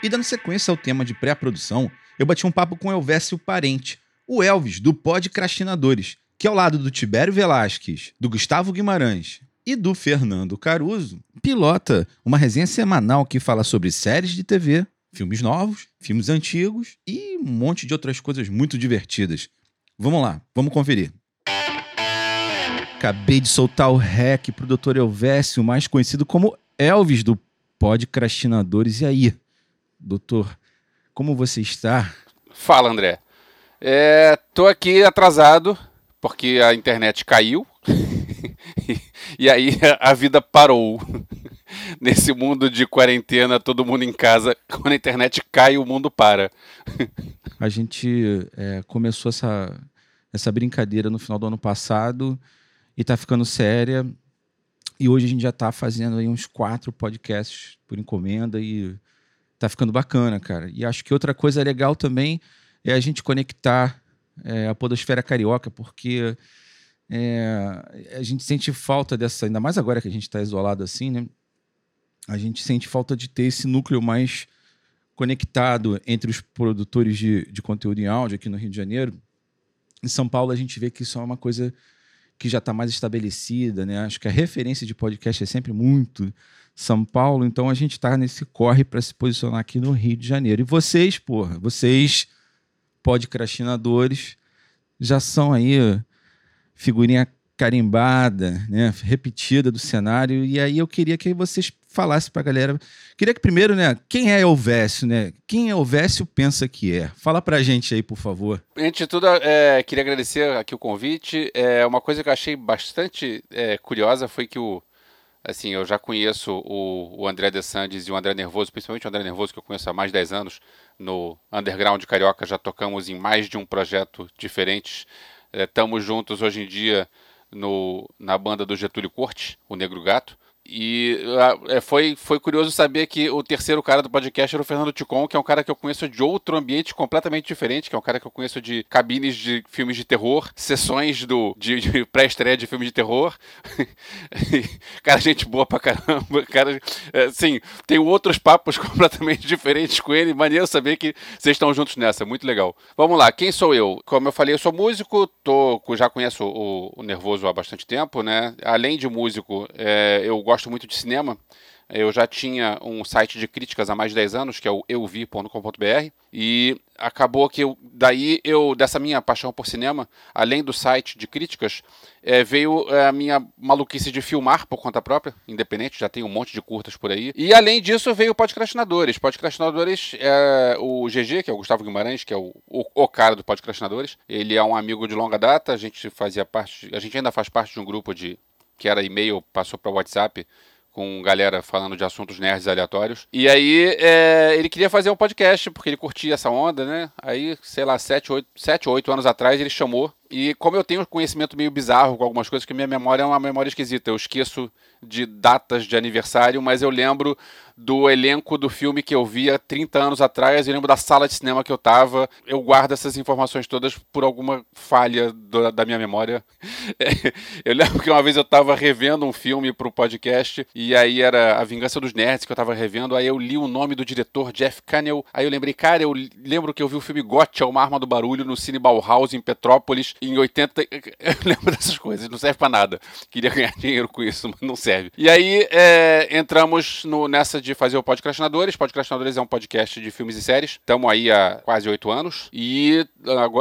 E dando sequência ao tema de pré-produção, eu bati um papo com Elvésio Parente, o Elvis do Podcrastinadores, que ao lado do Tibério Velasquez, do Gustavo Guimarães e do Fernando Caruso, pilota uma resenha semanal que fala sobre séries de TV, filmes novos, filmes antigos e um monte de outras coisas muito divertidas. Vamos lá, vamos conferir. Acabei de soltar o rec pro Dr. Elvésio, mais conhecido como Elvis do Podcrastinadores. E aí, doutor, como você está? Fala, André. É, tô aqui atrasado porque a internet caiu e aí a vida parou. Nesse mundo de quarentena, todo mundo em casa, quando a internet cai, o mundo para. a gente é, começou essa, essa brincadeira no final do ano passado e tá ficando séria. E hoje a gente já tá fazendo aí uns quatro podcasts por encomenda e tá ficando bacana, cara. E acho que outra coisa legal também é a gente conectar é, a podosfera carioca, porque é, a gente sente falta dessa, ainda mais agora que a gente está isolado assim, né? A gente sente falta de ter esse núcleo mais conectado entre os produtores de, de conteúdo em áudio aqui no Rio de Janeiro. Em São Paulo, a gente vê que isso é uma coisa que já está mais estabelecida, né? Acho que a referência de podcast é sempre muito São Paulo, então a gente está nesse corre para se posicionar aqui no Rio de Janeiro. E vocês, porra, vocês, podcastinadores, já são aí figurinha carimbada, né, repetida do cenário. E aí eu queria que vocês falassem para a galera. Queria que primeiro, né, quem é Elvésio, né? Quem é Elvésio pensa que é? Fala para a gente aí, por favor. Antes de tudo, é, queria agradecer aqui o convite. É, uma coisa que eu achei bastante é, curiosa foi que o assim, eu já conheço o, o André Dessandes e o André Nervoso, principalmente o André Nervoso, que eu conheço há mais de 10 anos no Underground Carioca, já tocamos em mais de um projeto diferentes. Estamos é, juntos hoje em dia no, na banda do Getúlio Corte, o Negro Gato. E é, foi, foi curioso saber que o terceiro cara do podcast era o Fernando Ticon, que é um cara que eu conheço de outro ambiente completamente diferente, que é um cara que eu conheço de cabines de filmes de terror, sessões do, de, de pré-estreia de filmes de terror. cara, gente boa pra caramba. Cara, é, sim, tenho outros papos completamente diferentes com ele. Maneiro saber que vocês estão juntos nessa, muito legal. Vamos lá, quem sou eu? Como eu falei, eu sou músico, tô, já conheço o, o Nervoso há bastante tempo, né? Além de músico, é, eu gosto gosto muito de cinema. Eu já tinha um site de críticas há mais de 10 anos, que é o euvi.com.br, e acabou que eu, daí eu, dessa minha paixão por cinema, além do site de críticas, é, veio é, a minha maluquice de filmar por conta própria, independente, já tem um monte de curtas por aí. E além disso veio o Podcrastinadores. Podcrastinadores é o GG, que é o Gustavo Guimarães, que é o, o, o cara do Podcrastinadores. Ele é um amigo de longa data, a gente fazia parte, a gente ainda faz parte de um grupo de que era e-mail, passou para WhatsApp com galera falando de assuntos nerds aleatórios. E aí é, ele queria fazer um podcast, porque ele curtia essa onda, né? Aí, sei lá, sete, oito, sete ou oito anos atrás, ele chamou. E como eu tenho conhecimento meio bizarro com algumas coisas, que minha memória é uma memória esquisita, eu esqueço de datas de aniversário, mas eu lembro do elenco do filme que eu via 30 anos atrás, eu lembro da sala de cinema que eu tava. Eu guardo essas informações todas por alguma falha do, da minha memória. eu lembro que uma vez eu tava revendo um filme pro podcast, e aí era A Vingança dos Nerds que eu tava revendo, aí eu li o nome do diretor, Jeff Cannell, aí eu lembrei, cara, eu lembro que eu vi o filme Gotcha, Uma Arma do Barulho, no Cine Bauhaus, em Petrópolis, em 80... Eu lembro dessas coisas, não serve pra nada. Queria ganhar dinheiro com isso, mas não serve. E aí é, entramos no, nessa de fazer o Podcastinadores. Podcastinadores é um podcast de filmes e séries. Estamos aí há quase oito anos e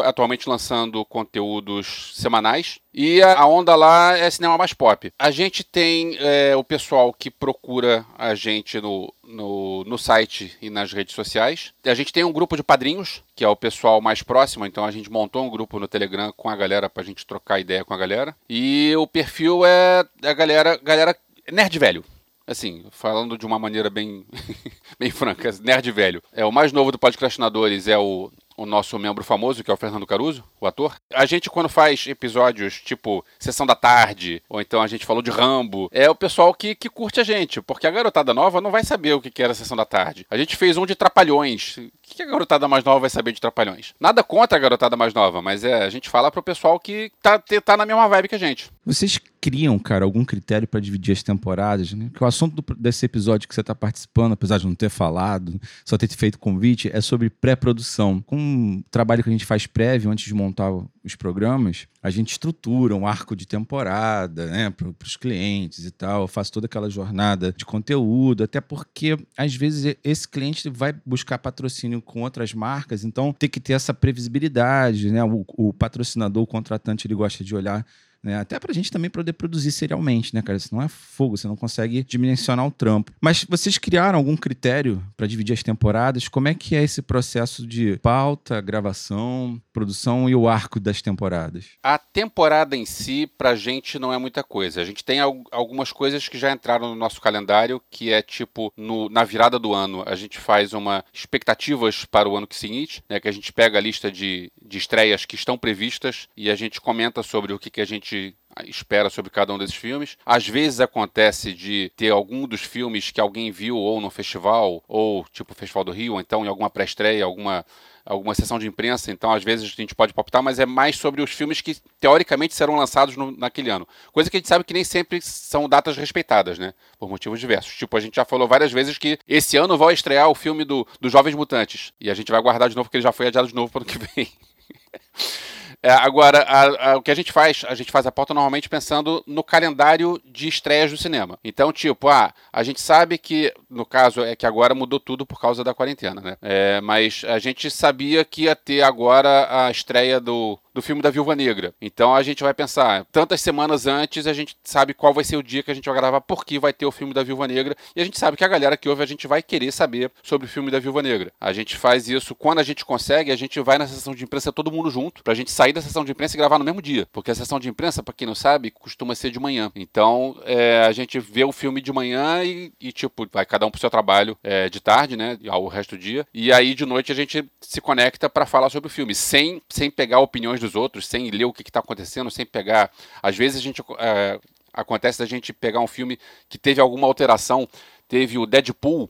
atualmente lançando conteúdos semanais. E a onda lá é cinema mais pop. A gente tem é, o pessoal que procura a gente no, no, no site e nas redes sociais. A gente tem um grupo de padrinhos, que é o pessoal mais próximo, então a gente montou um grupo no Telegram com a galera pra gente trocar ideia com a galera. E o perfil é a galera, galera nerd velho. Assim, falando de uma maneira bem, bem franca, nerd velho. É o mais novo do Podcastinadores é o o nosso membro famoso, que é o Fernando Caruso, o ator. A gente, quando faz episódios tipo Sessão da Tarde, ou então a gente falou de Rambo, é o pessoal que, que curte a gente, porque a garotada nova não vai saber o que era Sessão da Tarde. A gente fez um de Trapalhões. O que a garotada mais nova vai saber de Trapalhões? Nada contra a garotada mais nova, mas é a gente fala pro pessoal que tá, tá na mesma vibe que a gente. Vocês criam, cara, algum critério para dividir as temporadas? Né? Porque o assunto do, desse episódio que você tá participando, apesar de não ter falado, só ter feito convite, é sobre pré-produção. Com um trabalho que a gente faz prévio antes de montar os programas, a gente estrutura um arco de temporada, né, para os clientes e tal. Eu faço toda aquela jornada de conteúdo, até porque às vezes esse cliente vai buscar patrocínio com outras marcas, então tem que ter essa previsibilidade, né? O, o patrocinador, o contratante, ele gosta de olhar né? Até pra gente também poder produzir serialmente, né, cara? Isso não é fogo, você não consegue dimensionar o trampo. Mas vocês criaram algum critério para dividir as temporadas? Como é que é esse processo de pauta, gravação, produção e o arco das temporadas? A temporada em si, pra gente, não é muita coisa. A gente tem algumas coisas que já entraram no nosso calendário, que é tipo, no, na virada do ano, a gente faz uma expectativas para o ano seguinte, né? Que a gente pega a lista de, de estreias que estão previstas e a gente comenta sobre o que, que a gente gente espera sobre cada um desses filmes. Às vezes acontece de ter algum dos filmes que alguém viu ou no festival, ou tipo Festival do Rio, ou então em alguma pré-estreia, alguma alguma sessão de imprensa, então às vezes a gente pode palpitar, mas é mais sobre os filmes que teoricamente serão lançados no, naquele ano. Coisa que a gente sabe que nem sempre são datas respeitadas, né? Por motivos diversos. Tipo, a gente já falou várias vezes que esse ano vai estrear o filme do, dos Jovens Mutantes. E a gente vai guardar de novo porque ele já foi adiado de novo para o ano que vem. É, agora, a, a, o que a gente faz, a gente faz a pauta normalmente pensando no calendário de estreias do cinema. Então, tipo, ah, a gente sabe que, no caso, é que agora mudou tudo por causa da quarentena, né? É, mas a gente sabia que ia ter agora a estreia do do filme da Viúva Negra. Então a gente vai pensar, tantas semanas antes a gente sabe qual vai ser o dia que a gente vai gravar, porque vai ter o filme da Viúva Negra, e a gente sabe que a galera que ouve a gente vai querer saber sobre o filme da Viúva Negra. A gente faz isso quando a gente consegue, a gente vai na sessão de imprensa todo mundo junto, pra gente sair da sessão de imprensa e gravar no mesmo dia, porque a sessão de imprensa, para quem não sabe, costuma ser de manhã. Então é, a gente vê o filme de manhã e, e, tipo, vai cada um pro seu trabalho é, de tarde, né, ao resto do dia, e aí de noite a gente se conecta para falar sobre o filme, sem, sem pegar opiniões dos outros, sem ler o que está acontecendo, sem pegar. Às vezes a gente. É, acontece da gente pegar um filme que teve alguma alteração. Teve o Deadpool.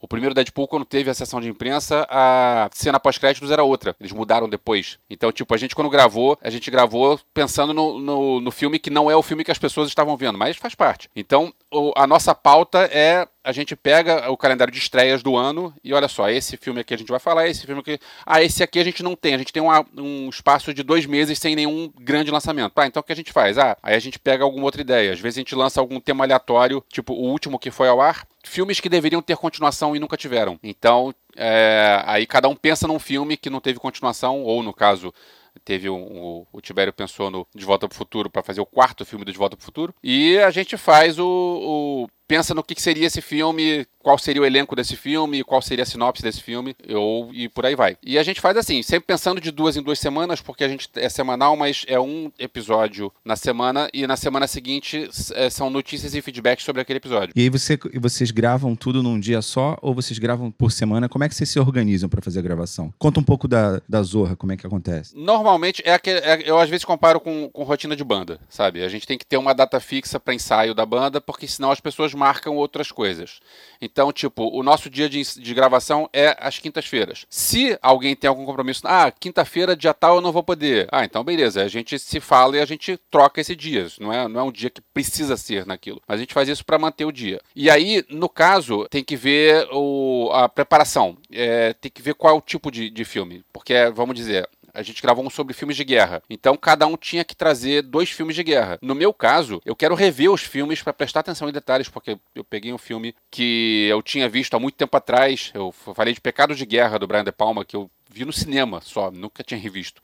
O primeiro Deadpool, quando teve a sessão de imprensa, a cena pós-créditos era outra. Eles mudaram depois. Então, tipo, a gente quando gravou, a gente gravou pensando no, no, no filme que não é o filme que as pessoas estavam vendo, mas faz parte. Então, o, a nossa pauta é a gente pega o calendário de estreias do ano e olha só, esse filme aqui a gente vai falar, esse filme aqui. Ah, esse aqui a gente não tem. A gente tem um espaço de dois meses sem nenhum grande lançamento. Ah, então o que a gente faz? Ah, aí a gente pega alguma outra ideia. Às vezes a gente lança algum tema aleatório, tipo o último que foi ao ar. Filmes que deveriam ter continuação e nunca tiveram. Então, é, aí cada um pensa num filme que não teve continuação, ou no caso, teve um, o, o Tibério pensou no De Volta para o Futuro para fazer o quarto filme do De Volta para o Futuro. E a gente faz o, o pensa no que, que seria esse filme, qual seria o elenco desse filme, qual seria a sinopse desse filme, ou, e por aí vai. E a gente faz assim, sempre pensando de duas em duas semanas, porque a gente é semanal, mas é um episódio na semana, e na semana seguinte é, são notícias e feedbacks sobre aquele episódio. E aí você, vocês gravam tudo num dia só ou vocês gravam por semana? Como é que vocês se organizam pra fazer a gravação? Conta um pouco da, da Zorra, como é que acontece. Normalmente, é, aquele, é- eu às vezes comparo com, com rotina de banda, sabe? A gente tem que ter uma data fixa para ensaio da banda, porque senão as pessoas marcam outras coisas. Então, tipo, o nosso dia de, de gravação é às quintas-feiras. Se alguém tem algum compromisso, ah, quinta-feira, dia tal, eu não vou poder. Ah, então beleza, a gente se fala e a gente troca esse dia. Não é, não é um dia que precisa ser naquilo. Mas a gente faz isso para manter o dia. E aí, no caso, tem que ver o, a preparação. É, tem que ver qual é o tipo de, de filme. Porque, vamos dizer, a gente gravou um sobre filmes de guerra. Então cada um tinha que trazer dois filmes de guerra. No meu caso, eu quero rever os filmes para prestar atenção em detalhes, porque eu peguei um filme que eu tinha visto há muito tempo atrás. Eu falei de Pecados de Guerra do Brian De Palma que eu vi no cinema só, nunca tinha revisto.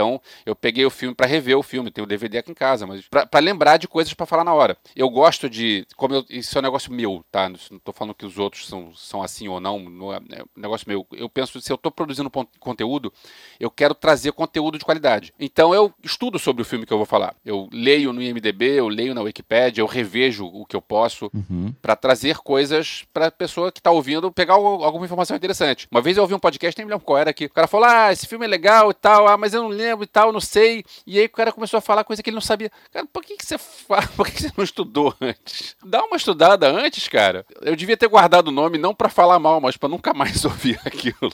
Então, eu peguei o filme para rever o filme, tem o DVD aqui em casa, mas para lembrar de coisas para falar na hora. Eu gosto de, como eu, isso é um negócio meu, tá? Não tô falando que os outros são, são assim ou não, não é, é um negócio meu. Eu penso, se eu tô produzindo conteúdo, eu quero trazer conteúdo de qualidade. Então, eu estudo sobre o filme que eu vou falar. Eu leio no IMDb, eu leio na Wikipedia, eu revejo o que eu posso Uhum. para trazer coisas para a pessoa que tá ouvindo pegar al- alguma informação interessante. Uma vez eu ouvi um podcast, nem me lembro qual era aqui. O cara falou: "Ah, esse filme é legal e tal, ah, mas eu não lembro e tal, não sei". E aí o cara começou a falar coisa que ele não sabia. Cara, por que que você fa... por que que você não estudou antes? Dá uma estudada antes, cara. Eu devia ter guardado o nome não para falar mal, mas para nunca mais ouvir aquilo.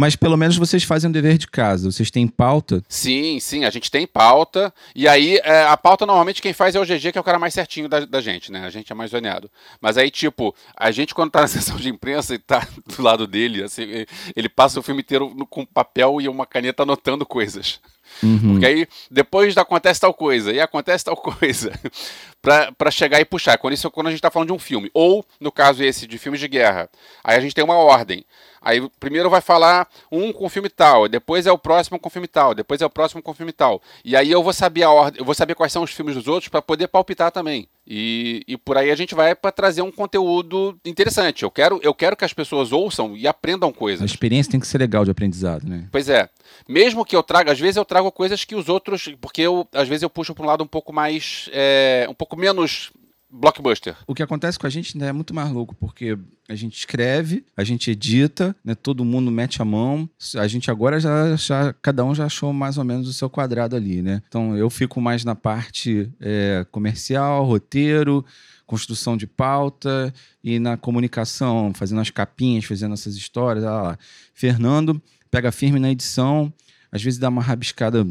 Mas pelo menos vocês fazem o dever de casa. Vocês têm pauta. Sim, sim, a gente tem pauta. E aí, é, a pauta normalmente quem faz é o GG, que é o cara mais certinho da, da gente, né? A gente é mais zoneado. Mas aí, tipo, a gente quando tá na sessão de imprensa e tá do lado dele, assim, ele passa o filme inteiro no- com papel e uma caneta anotando coisas. Uhum. Porque aí, depois acontece tal coisa, e acontece tal coisa. pra, pra chegar e puxar. Quando, isso, quando a gente tá falando de um filme. Ou, no caso esse, de filmes de guerra. Aí a gente tem uma ordem. Aí primeiro vai falar um com filme tal, depois é o próximo com filme tal, depois é o próximo com filme tal. E aí eu vou saber a ordem, eu vou saber quais são os filmes dos outros para poder palpitar também. E, e por aí a gente vai para trazer um conteúdo interessante. Eu quero, eu quero que as pessoas ouçam e aprendam A coisas. experiência tem que ser legal de aprendizado, né? Pois é. Mesmo que eu traga, às vezes eu trago coisas que os outros. Porque eu, às vezes eu puxo para um lado um pouco mais. é, um pouco menos blockbuster. O que acontece com a gente né, é muito mais louco, porque a gente escreve, a gente edita, né, todo mundo mete a mão. A gente agora já, já- cada um já achou mais ou menos o seu quadrado ali, né? Então eu fico mais na parte é, comercial, roteiro, construção de pauta e na comunicação, fazendo as capinhas, fazendo essas histórias. ah lá. Fernando pega firme na edição, às vezes dá uma rabiscada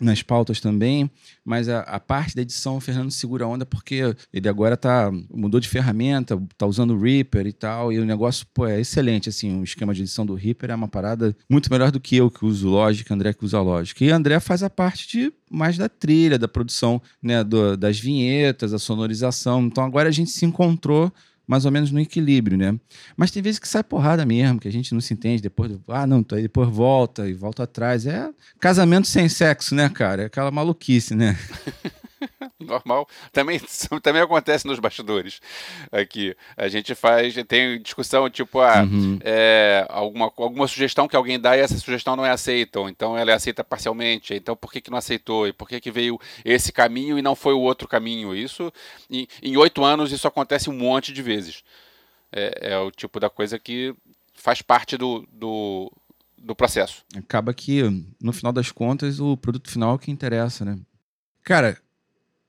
nas pautas também, mas a, a parte da edição o Fernando segura a onda porque ele agora tá mudou de ferramenta, tá usando o Reaper e tal, e o negócio pô, é excelente assim, o esquema de edição do Reaper é uma parada muito melhor do que eu que uso Logic, André que usa Logic. E André faz a parte de mais da trilha, da produção, né, do- das vinhetas, a sonorização. Então agora a gente se encontrou mais ou menos no equilíbrio, né? Mas tem vezes que sai porrada mesmo, que a gente não se entende, depois, ah, não, depois volta e volta atrás. É casamento sem sexo, né, cara? É aquela maluquice, né? Normal. Também, também acontece nos bastidores. Aqui. A gente faz. Tem discussão tipo, ah, Uhum. é, alguma, alguma sugestão que alguém dá e essa sugestão não é aceita. Ou então ela é aceita parcialmente. Então por que, que não aceitou? E por que, que veio esse caminho e não foi o outro caminho? Isso, em em oito anos, isso acontece um monte de vezes. É, é o tipo da coisa que faz parte do, do, do processo. Acaba que, no final das contas, o produto final é o que interessa, né? Cara,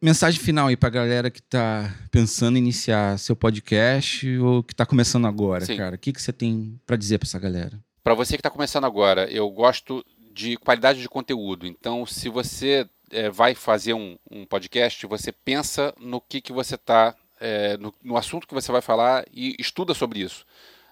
mensagem final aí pra galera que tá pensando em iniciar seu podcast ou que tá começando agora, Sim. cara. O que, que você tem pra dizer pra essa galera? Para você que está começando agora, eu gosto de qualidade de conteúdo. Então, se você eh, vai fazer um, um podcast, você pensa no que, que você está, no, no assunto que você vai falar e estuda sobre isso.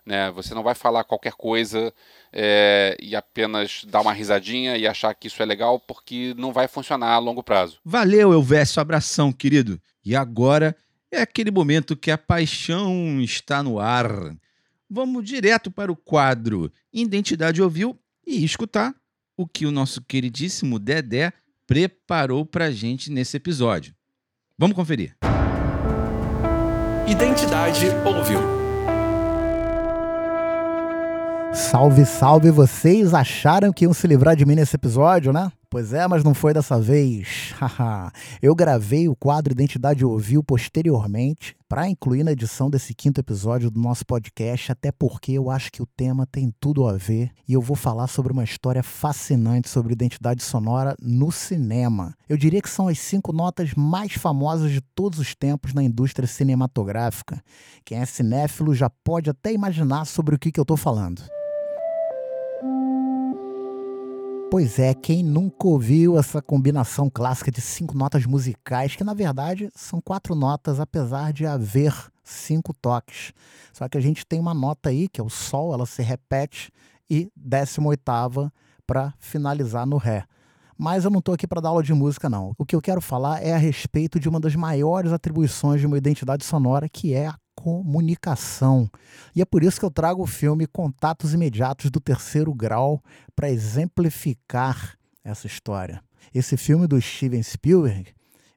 Né? Você não vai falar qualquer coisa eh, e apenas dar uma risadinha e achar que isso é legal, porque não vai funcionar a longo prazo. Valeu, Elvésio, abração, querido. E agora é aquele momento que a paixão está no ar. Vamos direto para o quadro Identidade Ouviu e escutar o que o nosso queridíssimo Dedé preparou pra gente nesse episódio. Vamos conferir. Identidade Ouviu. Salve, salve! Vocês acharam que iam se livrar de mim nesse episódio, né? Pois é, mas não foi dessa vez. Eu gravei o quadro Identidade Ouviu posteriormente para incluir na edição desse quinto episódio do nosso podcast, até porque eu acho que o tema tem tudo a ver e eu vou falar sobre uma história fascinante sobre identidade sonora no cinema. Eu diria que são as cinco notas mais famosas de todos os tempos na indústria cinematográfica. Quem é cinéfilo já pode até imaginar sobre o que, que eu estou falando. Pois é, quem nunca ouviu essa combinação clássica de cinco notas musicais, que na verdade são quatro notas, apesar de haver cinco toques. Só que a gente tem uma nota aí, que é o Sol, ela se repete, e décima oitava para finalizar no Ré. Mas eu não estou aqui para dar aula de música, não. O que eu quero falar é a respeito de uma das maiores atribuições de uma identidade sonora, que é a comunicação. E é por isso que eu trago o filme Contatos Imediatos do Terceiro Grau para exemplificar essa história. Esse filme do Steven Spielberg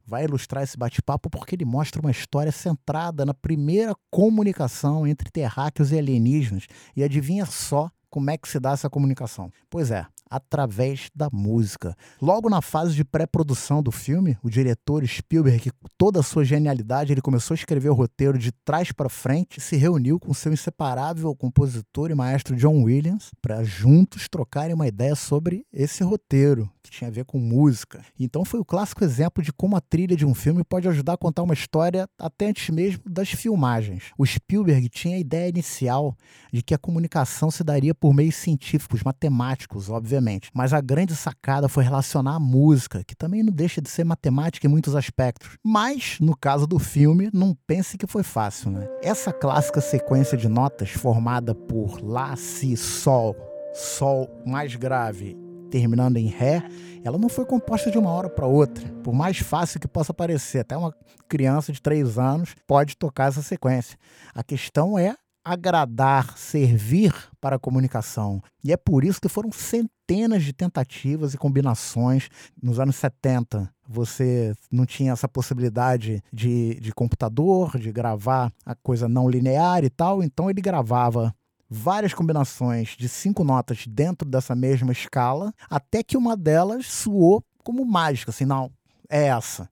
vai ilustrar esse bate-papo porque ele mostra uma história centrada na primeira comunicação entre terráqueos e alienígenas. E adivinha só como é que se dá essa comunicação? Pois é, através da música. Logo na fase de pré-produção do filme, o diretor Spielberg, com toda a sua genialidade, ele começou a escrever o roteiro de trás para frente, se reuniu com seu inseparável compositor e maestro John Williams para juntos trocarem uma ideia sobre esse roteiro que tinha a ver com música. Então foi o clássico exemplo de como a trilha de um filme pode ajudar a contar uma história até antes mesmo das filmagens. O Spielberg tinha a ideia inicial de que a comunicação se daria por meios científicos, matemáticos, obviamente. Mas a grande sacada foi relacionar a música, que também não deixa de ser matemática em muitos aspectos. Mas, no caso do filme, não pense que foi fácil, né? Essa clássica sequência de notas formada por Lá, Si, Sol, Sol mais grave, terminando em Ré, ela não foi composta de uma hora para outra. Por mais fácil que possa parecer, até uma criança de 3 anos pode tocar essa sequência. A questão é agradar, servir para a comunicação. E é por isso que foram centenas de tentativas e combinações. Nos anos 70, você não tinha essa possibilidade de, de computador, de gravar a coisa não linear e tal, então ele gravava várias combinações de cinco notas dentro dessa mesma escala, até que uma delas soou como mágica, assim, não, é essa.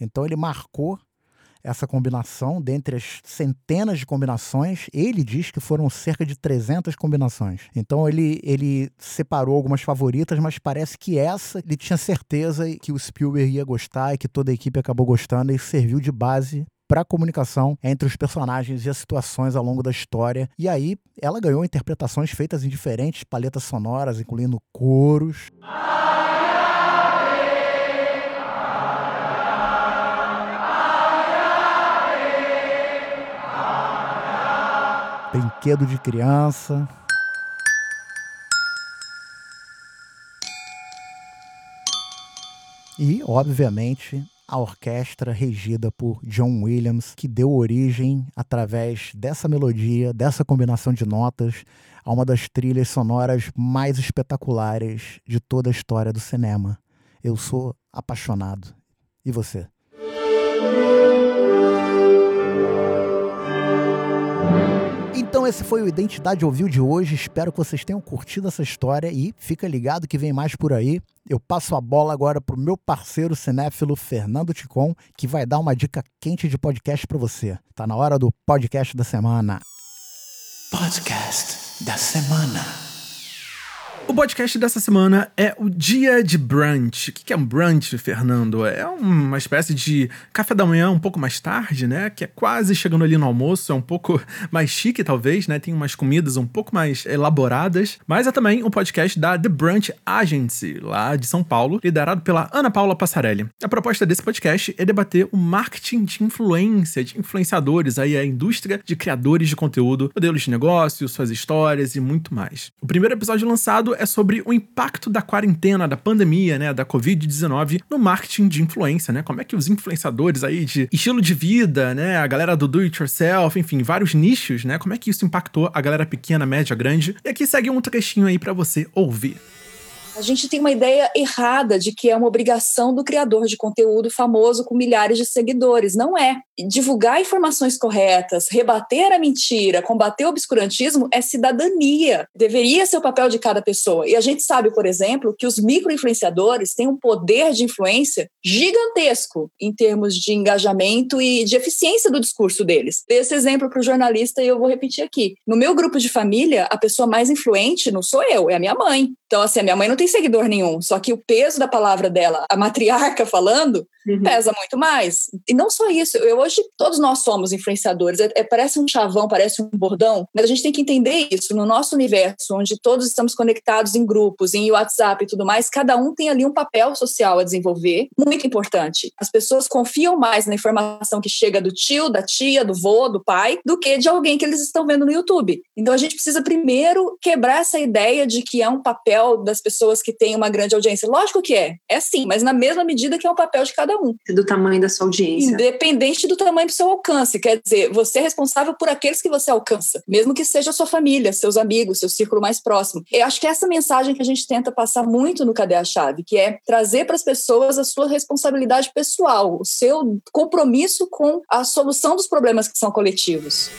Então ele marcou essa combinação, dentre as centenas de combinações, ele diz que foram cerca de 300 combinações. Então ele, ele separou algumas favoritas, mas parece que essa ele tinha certeza que o Spielberg ia gostar e que toda a equipe acabou gostando e serviu de base para a comunicação entre os personagens e as situações ao longo da história. E aí ela ganhou interpretações feitas em diferentes paletas sonoras, incluindo coros. brinquedo de criança. E, obviamente, a orquestra regida por John Williams, que deu origem, através dessa melodia, dessa combinação de notas, a uma das trilhas sonoras mais espetaculares de toda a história do cinema. Eu sou apaixonado. E você? Esse foi o Identidade Ouviu de hoje. Espero que vocês tenham curtido essa história e fica ligado que vem mais por aí. Eu passo a bola agora pro meu parceiro cinéfilo Fernando Ticon, que vai dar uma dica quente de podcast para você. Tá na hora do podcast da semana. Podcast da semana. O podcast dessa semana é o Dia de Brunch. O que é um brunch, Fernando? É uma espécie de café da manhã um pouco mais tarde, né? Que é quase chegando ali no almoço, é um pouco mais chique, talvez, né? Tem umas comidas um pouco mais elaboradas. Mas é também um podcast da The Brunch Agency, lá de São Paulo, liderado pela Ana Paula Passarelli. A proposta desse podcast é debater o marketing de influência, de influenciadores, aí a indústria de criadores de conteúdo, modelos de negócio, suas histórias e muito mais. O primeiro episódio lançado é sobre o impacto da quarentena, da pandemia, né, da Covid-19 no marketing de influência, né? Como é que os influenciadores aí de estilo de vida, né, a galera do do it yourself, enfim, vários nichos, né? Como é que isso impactou a galera pequena, média, grande? E aqui segue um trechinho aí para você ouvir. A gente tem uma ideia errada de que é uma obrigação do criador de conteúdo famoso com milhares de seguidores. Não é. Divulgar informações corretas, rebater a mentira, combater o obscurantismo é cidadania. Deveria ser o papel de cada pessoa. E a gente sabe, por exemplo, que os micro-influenciadores têm um poder de influência gigantesco em termos de engajamento e de eficiência do discurso deles. Esse exemplo para o jornalista e eu vou repetir aqui. No meu grupo de família, a pessoa mais influente não sou eu, é a minha mãe. Então, assim, a minha mãe não tem seguidor nenhum, só que o peso da palavra dela, a matriarca falando, uhum. pesa muito mais. E não só isso, eu hoje, todos nós somos influenciadores. É, é, parece um chavão, parece um bordão, mas a gente tem que entender isso. No nosso universo, onde todos estamos conectados em grupos, em WhatsApp e tudo mais, cada um tem ali um papel social a desenvolver, muito importante. As pessoas confiam mais na informação que chega do tio, da tia, do vô, do pai, do que de alguém que eles estão vendo no YouTube. Então, a gente precisa primeiro quebrar essa ideia de que é um papel papel das pessoas que têm uma grande audiência. Lógico que é, é sim, mas na mesma medida que é o papel de cada um. Do tamanho da sua audiência. Independente do tamanho do seu alcance. Quer dizer, você é responsável por aqueles que você alcança, mesmo que seja a sua família, seus amigos, seu círculo mais próximo. Eu acho que é essa mensagem que a gente tenta passar muito no Cadê a Chave, que é trazer para as pessoas a sua responsabilidade pessoal, o seu compromisso com a solução dos problemas que são coletivos.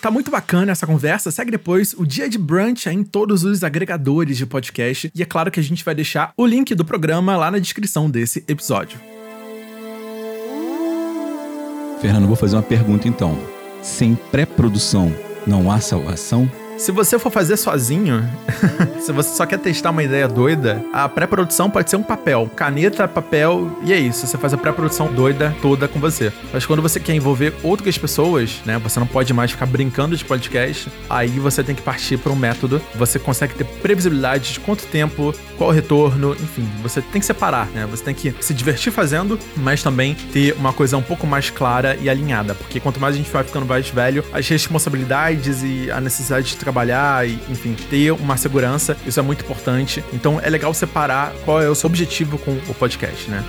Tá muito bacana essa conversa. Segue depois o Dia de Brunch em todos os agregadores de podcast. E é claro que a gente vai deixar o link do programa lá na descrição desse episódio. Fernando, vou fazer uma pergunta então. Sem pré-produção, não há salvação? Se você for fazer sozinho, se você só quer testar uma ideia doida, a pré-produção pode ser um papel. Caneta, papel, e é isso. Você faz a pré-produção doida toda com você. Mas quando você quer envolver outras pessoas, né? Você não pode mais ficar brincando de podcast. Aí você tem que partir para um método. Você consegue ter previsibilidade de quanto tempo, qual retorno, enfim. Você tem que separar, né? Você tem que se divertir fazendo, mas também ter uma coisa um pouco mais clara e alinhada. Porque quanto mais a gente vai ficando mais velho, as responsabilidades e a necessidade de trabalhar e, enfim, ter uma segurança, isso é muito importante. Então é legal separar qual é o seu objetivo com o podcast, né?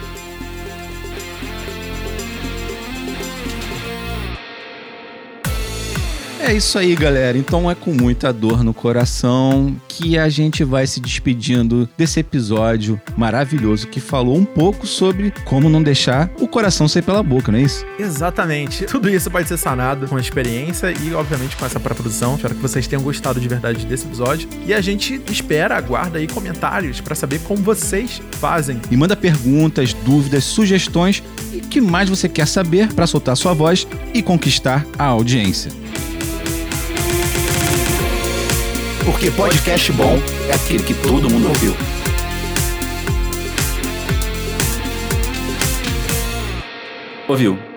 É isso aí, galera. Então é com muita dor no coração que a gente vai se despedindo desse episódio maravilhoso que falou um pouco sobre como não deixar o coração sair pela boca, não é isso? Exatamente. Tudo isso pode ser sanado com a experiência e, obviamente, com essa pré-produção. Espero que vocês tenham gostado de verdade desse episódio. E a gente espera, aguarda aí comentários para saber como vocês fazem. E manda perguntas, dúvidas, sugestões e o que mais você quer saber para soltar sua voz e conquistar a audiência. Porque podcast bom é aquele que todo mundo ouviu. Ouviu?